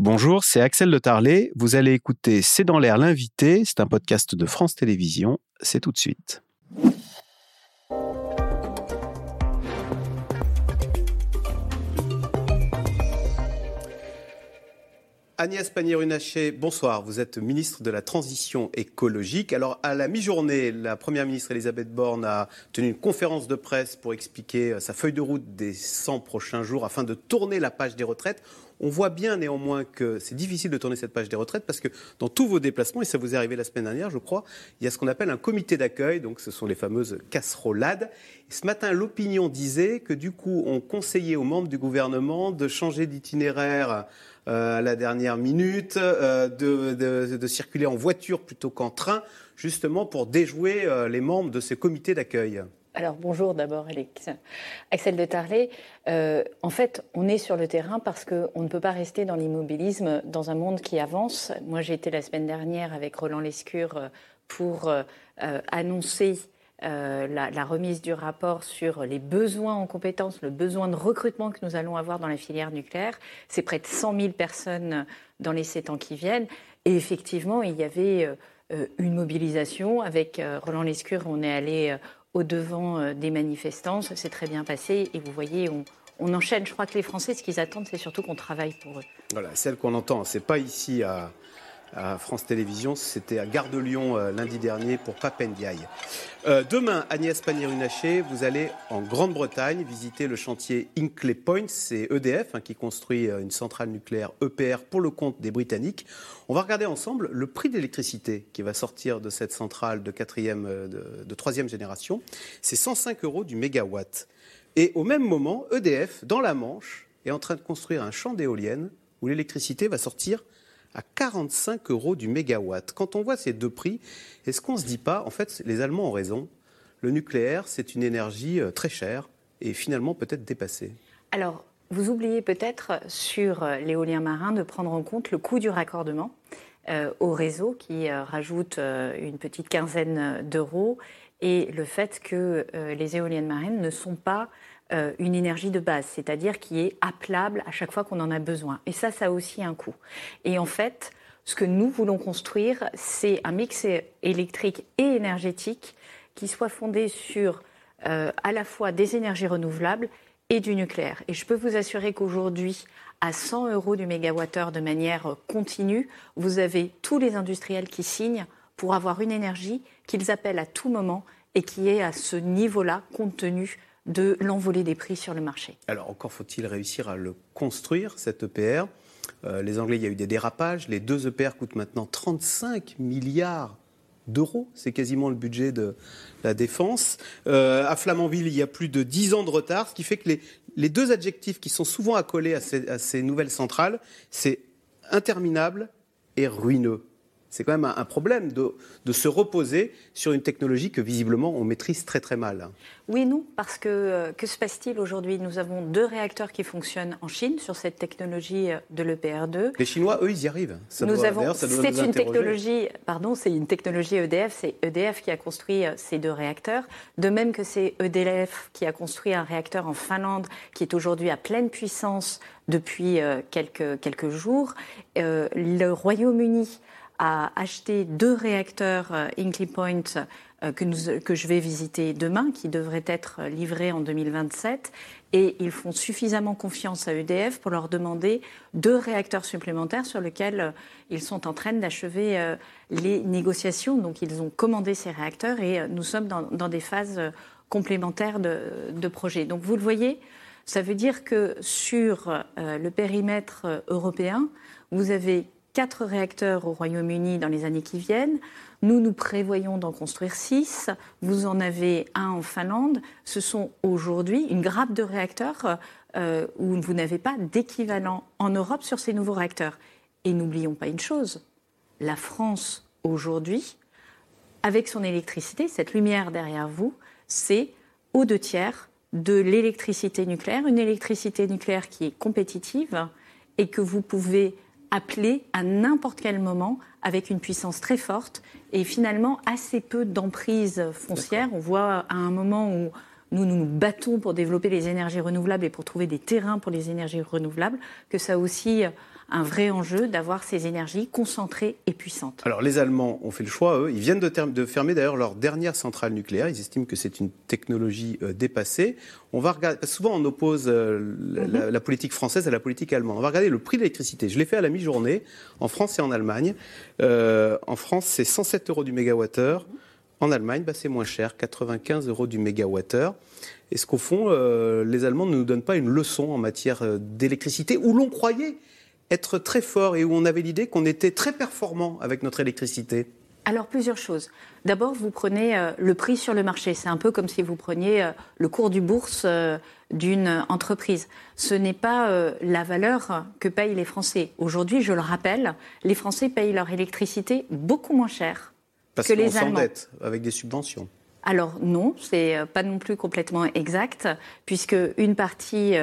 Bonjour, c'est Axel de Tarlet. Vous allez écouter C'est dans l'air l'invité. C'est un podcast de France Télévisions. C'est tout de suite. Agnès Pannier-Runacher, bonsoir. Vous êtes ministre de la Transition écologique. Alors, à la mi-journée, la Première ministre Elisabeth Borne a tenu une conférence de presse pour expliquer sa feuille de route des 100 prochains jours afin de tourner la page des retraites. On voit bien néanmoins que c'est difficile de tourner cette page des retraites parce que dans tous vos déplacements, et ça vous est arrivé la semaine dernière, je crois, il y a ce qu'on appelle un comité d'accueil, donc ce sont les fameuses casserolades. ce matin, l'opinion disait que du coup, on conseillait aux membres du gouvernement de changer d'itinéraire euh, à la dernière minute, euh, de, circuler en voiture plutôt qu'en train, justement pour déjouer euh, les membres de ces comités d'accueil alors bonjour d'abord Axel de Tarlet. en fait, on est sur le terrain parce qu'on ne peut pas rester dans l'immobilisme dans un monde qui avance. Moi, j'ai été la semaine dernière avec Roland Lescure pour annoncer euh, la, remise du rapport sur les besoins en compétences, le besoin de recrutement que nous allons avoir dans la filière nucléaire. C'est près de 100 000 personnes dans les sept ans qui viennent. Et effectivement, il y avait euh, une mobilisation. Avec euh, Roland Lescure, on est allé au devant des manifestants. C'est très bien passé. Et vous voyez, on, on enchaîne. Je crois que les Français, ce qu'ils attendent, c'est surtout qu'on travaille pour eux. Voilà, celle qu'on entend, c'est pas ici à, à France Télévisions. C'était à Gare de Lyon euh, lundi dernier pour Papendiaï. Euh, demain, Agnès Pannier-Runacher, vous allez en Grande-Bretagne visiter le chantier Hinkley Point. C'est EDF hein, qui construit euh, une centrale nucléaire EPR pour le compte des Britanniques. On va regarder ensemble le prix d'électricité qui va sortir de cette centrale de, quatrième, de, de troisième génération. C'est 105 euros du mégawatt. Et au même moment, EDF, dans la Manche, est en train de construire un champ d'éoliennes où l'électricité va sortir à 45 euros du mégawatt. Quand on voit ces deux prix, est-ce qu'on ne se dit pas, en fait, les Allemands ont raison, le nucléaire, c'est une énergie euh, très chère et finalement peut-être dépassée Alors, vous oubliez peut-être sur euh, l'éolien marin de prendre en compte le coût du raccordement euh, au réseau qui rajoute une petite quinzaine d'euros et le fait que les éoliennes marines ne sont pas euh, une énergie de base, c'est-à-dire qui est appelable à chaque fois qu'on en a besoin. Et ça, ça a aussi un coût. Et en fait, ce que nous voulons construire, c'est un mix électrique et énergétique qui soit fondé sur euh, à la fois des énergies renouvelables et du nucléaire. Et je peux vous assurer qu'aujourd'hui, à 100 euros du mégawattheure de manière continue, vous avez tous les industriels qui signent pour avoir une énergie qu'ils appellent à tout moment et qui est à ce niveau-là compte tenu de l'envolée des prix sur le marché. Alors encore faut-il réussir à le construire, cet EPR. Euh, les Anglais, il y a eu des dérapages. Les deux EPR coûtent maintenant 35 milliards d'euros. C'est quasiment le budget de la défense. Euh, à Flamanville, il y a plus de 10 ans de retard, ce qui fait que les, deux adjectifs qui sont souvent accolés à ces nouvelles centrales, c'est interminable et ruineux. C'est quand même un, problème de, se reposer sur une technologie que visiblement on maîtrise très très mal. Oui, non, parce que euh, que se passe-t-il aujourd'hui? Nous avons deux réacteurs qui fonctionnent en Chine sur cette technologie euh, de l'EPR2. Les Chinois, eux, ils y arrivent. nous avons, c'est une technologie, pardon, c'est une technologie EDF. C'est EDF qui a construit euh, ces deux réacteurs. De même que c'est EDF qui a construit un réacteur en Finlande qui est aujourd'hui à pleine puissance depuis quelques quelques jours. le Royaume-Uni a acheté deux réacteurs euh, Hinkley Point euh, que, je vais visiter demain, qui devraient être livrés en 2027. Et ils font suffisamment confiance à EDF pour leur demander deux réacteurs supplémentaires sur lesquels euh, ils sont en train d'achever les négociations. Donc ils ont commandé ces réacteurs et nous sommes dans, dans des phases complémentaires de, de projet. Donc vous le voyez, ça veut dire que sur le périmètre européen, vous avez quatre réacteurs au Royaume-Uni dans les années qui viennent. Nous, nous prévoyons d'en construire six. Vous en avez un en Finlande. Ce sont aujourd'hui une grappe de réacteurs euh, où vous n'avez pas d'équivalent en Europe sur ces nouveaux réacteurs. Et n'oublions pas une chose, la France aujourd'hui, avec son électricité, cette lumière derrière vous, c'est aux deux tiers de l'électricité nucléaire, une électricité nucléaire qui est compétitive et que vous pouvez appeler à n'importe quel moment avec une puissance très forte et finalement assez peu d'emprise foncière. On voit à un moment où nous, nous nous battons pour développer les énergies renouvelables et pour trouver des terrains pour les énergies renouvelables, que ça a aussi un vrai enjeu d'avoir ces énergies concentrées et puissantes. Alors les Allemands ont fait le choix, eux. Ils viennent de, fermer d'ailleurs leur dernière centrale nucléaire. Ils estiment que c'est une technologie euh, dépassée. On va regarder, souvent on oppose euh, mhm. la, politique française à la politique allemande. On va regarder le prix de l'électricité. Je l'ai fait à la mi-journée en France et en Allemagne. Euh, en France, c'est 107 euros du mégawattheure. En Allemagne, bah, c'est moins cher, 95 euros du mégawattheure. Est-ce qu'au fond, les Allemands ne nous donnent pas une leçon en matière d'électricité où l'on croyait être très fort et où on avait l'idée qu'on était très performant avec notre électricité alors plusieurs choses. D'abord, vous prenez euh, le prix sur le marché. C'est un peu comme si vous preniez euh, le cours du bourse euh, d'une entreprise. Ce n'est pas la valeur que payent les Français. Aujourd'hui, je le rappelle, les Français payent leur électricité beaucoup moins cher Parce que les Allemands. avec des subventions. Alors non, c'est pas non plus complètement exact, puisque une partie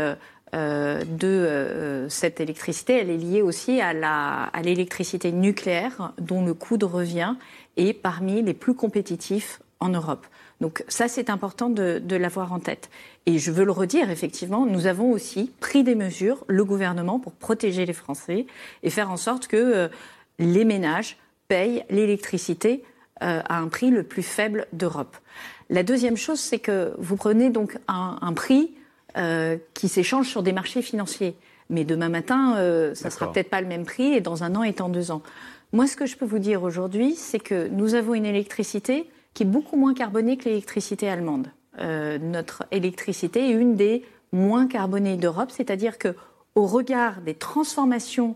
de euh, cette électricité, elle est liée aussi à l'électricité nucléaire, dont le coût de revient est parmi les plus compétitifs en Europe. Donc ça, c'est important de, l'avoir en tête. Et je veux le redire, effectivement, nous avons aussi pris des mesures, le gouvernement, pour protéger les Français et faire en sorte que euh, les ménages payent l'électricité à un prix le plus faible d'Europe. La deuxième chose, c'est que vous prenez donc un prix euh, qui s'échangent sur des marchés financiers. Mais demain matin, euh, ça ne sera peut-être pas le même prix et dans un an et dans deux ans. Moi, ce que je peux vous dire aujourd'hui, c'est que nous avons une électricité qui est beaucoup moins carbonée que l'électricité allemande. Euh, notre électricité est une des moins carbonées d'Europe, c'est-à-dire que au regard des transformations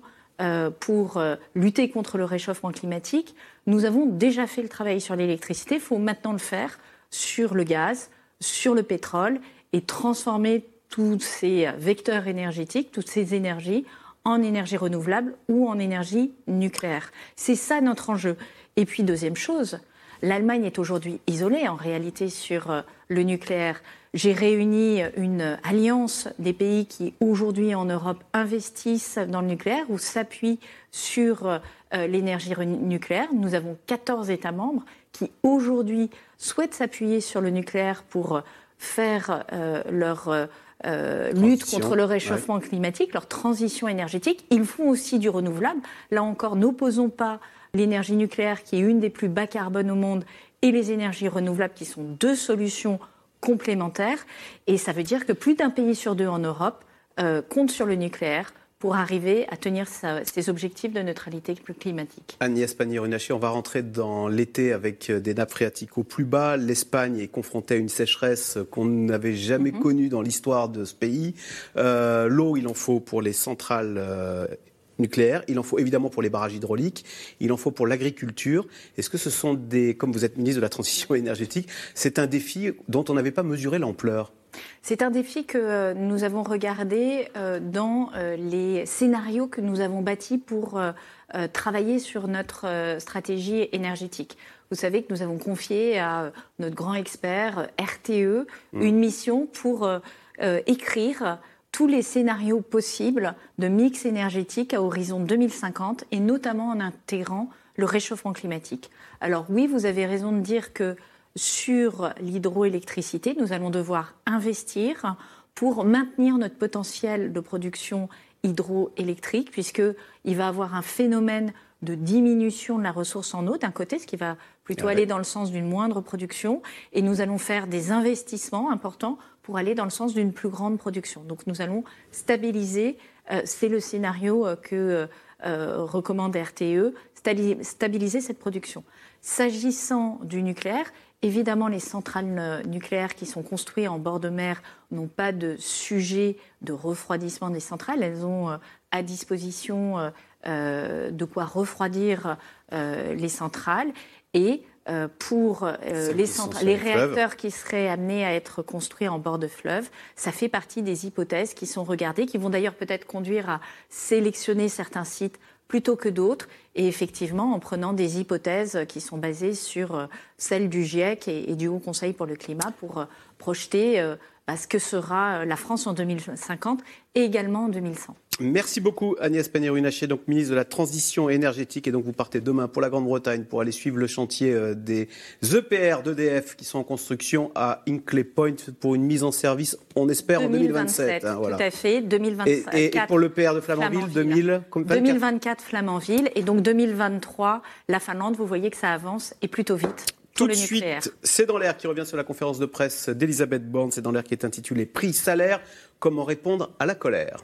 pour lutter contre le réchauffement climatique, nous avons déjà fait le travail sur l'électricité. Il faut maintenant le faire sur le gaz, sur le pétrole et transformer tous ces vecteurs énergétiques, toutes ces énergies en énergie renouvelable ou en énergie nucléaire. C'est ça notre enjeu. Et puis deuxième chose, l'Allemagne est aujourd'hui isolée en réalité sur euh, le nucléaire. J'ai réuni une alliance des pays qui aujourd'hui en Europe investissent dans le nucléaire ou s'appuient sur euh, l'énergie nucléaire. Nous avons 14 États membres qui aujourd'hui souhaitent s'appuyer sur le nucléaire pour euh, faire euh, leur euh, lutte contre le réchauffement climatique, leur transition énergétique. Ils font aussi du renouvelable. Là encore, n'opposons pas l'énergie nucléaire, qui est une des plus bas carbone au monde, et les énergies renouvelables, qui sont deux solutions complémentaires. Et ça veut dire que plus d'un pays sur deux en Europe compte sur le nucléaire pour arriver à tenir ses objectifs de neutralité climatique. Agnès Pannier-Runacher, on va rentrer dans l'été avec euh, des nappes phréatiques au plus bas. L'Espagne est confrontée à une sécheresse qu'on n'avait jamais mhm. connue dans l'histoire de ce pays. Euh, l'eau, il en faut pour les centrales euh, nucléaires, il en faut évidemment pour les barrages hydrauliques, il en faut pour l'agriculture. Est-ce que ce sont des, comme vous êtes ministre de la Transition énergétique, c'est un défi dont on n'avait pas mesuré l'ampleur? C'est un défi que euh, nous avons regardé euh, dans euh, les scénarios que nous avons bâtis pour travailler sur notre stratégie énergétique. Vous savez que nous avons confié à notre grand expert RTE mmh. une mission pour écrire tous les scénarios possibles de mix énergétique à horizon 2050 et notamment en intégrant le réchauffement climatique. Alors oui, vous avez raison de dire que sur l'hydroélectricité, nous allons devoir investir pour maintenir notre potentiel de production hydroélectrique, puisqu'il va avoir un phénomène de diminution de la ressource en eau d'un côté, ce qui va plutôt ah aller dans le sens d'une moindre production, et nous allons faire des investissements importants pour aller dans le sens d'une plus grande production. Donc nous allons stabiliser, euh, c'est le scénario euh, que euh, recommande RTE, stabiliser cette production. S'agissant du nucléaire, Évidemment, les centrales nucléaires qui sont construites en bord de mer n'ont pas de sujet de refroidissement des centrales. Elles ont à disposition de quoi refroidir les centrales. Et pour les, les réacteurs qui seraient amenés à être construits en bord de fleuve, ça fait partie des hypothèses qui sont regardées, qui vont d'ailleurs peut-être conduire à sélectionner certains sites plutôt que d'autres, et effectivement en prenant des hypothèses qui sont basées sur euh, celles du GIEC et, du Haut Conseil pour le climat pour euh, projeter euh, bah, ce que sera la France en 2050 et également en 2100. Merci beaucoup Agnès Pannier-Runacher, donc ministre de la Transition énergétique. Et donc vous partez demain pour la Grande-Bretagne pour aller suivre le chantier euh, des EPR d'EDF qui sont en construction à Inclay Point pour une mise en service, on espère, en 2027. Hein, Tout à fait, 2027. Et, pour l'EPR de Flamanville, 2024. 2024 Flamanville. Et donc 2023, la Finlande, vous voyez que ça avance et plutôt vite. Tout de suite, c'est dans l'air qui revient sur la conférence de presse d'Elisabeth Borne. C'est dans l'air qui est intitulé Prix salaire, comment répondre à la colère.